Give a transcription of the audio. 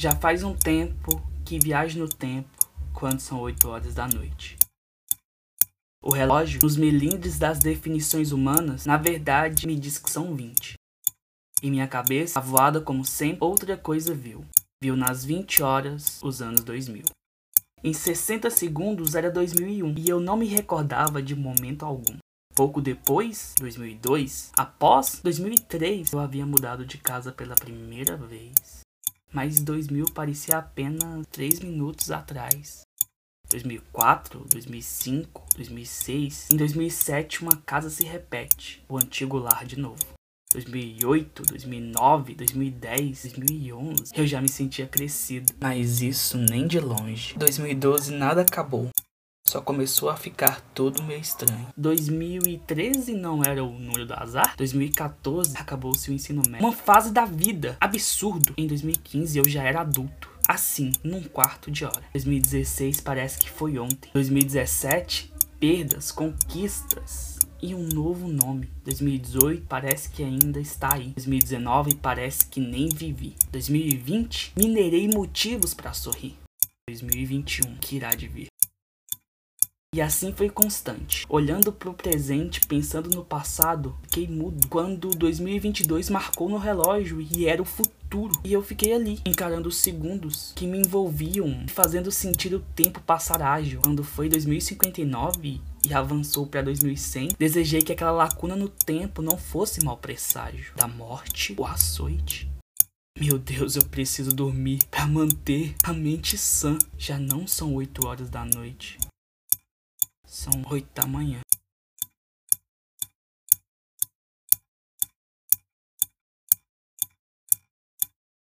Já faz um tempo que viajo no tempo quando são 8 horas da noite. O relógio, nos melindres das definições humanas, na verdade me diz que são 20. Em minha cabeça, avoada como sempre, outra coisa viu. Viu nas 20 horas os anos 2000. Em 60 segundos era 2001 e eu não me recordava de momento algum. Pouco depois, 2002, após 2003, eu havia mudado de casa pela primeira vez. Mas 2000 parecia apenas 3 minutos atrás. 2004, 2005, 2006. Em 2007, uma casa se repete, o antigo lar de novo. 2008, 2009, 2010, 2011, eu já me sentia crescido. Mas isso nem de longe. 2012 nada acabou. Só começou a ficar tudo meio estranho. 2013 não era o número do azar. 2014 acabou-se o ensino médio. Uma fase da vida. Absurdo. Em 2015 eu já era adulto assim, num quarto de hora. 2016 parece que foi ontem. 2017, perdas, conquistas e um novo nome. 2018 parece que ainda está aí. 2019 parece que nem vivi. 2020 minerei motivos para sorrir. 2021 que irá de vir. E assim foi constante. Olhando para o presente, pensando no passado, fiquei mudo quando 2022 marcou no relógio e era o futuro. E eu fiquei ali, encarando os segundos que me envolviam, fazendo sentir o tempo passar ágil. Quando foi 2059 e avançou para 2100, desejei que aquela lacuna no tempo não fosse mau presságio da morte ou açoite. Meu Deus, eu preciso dormir para manter a mente sã. Já não são 8 horas da noite. São oito da manhã.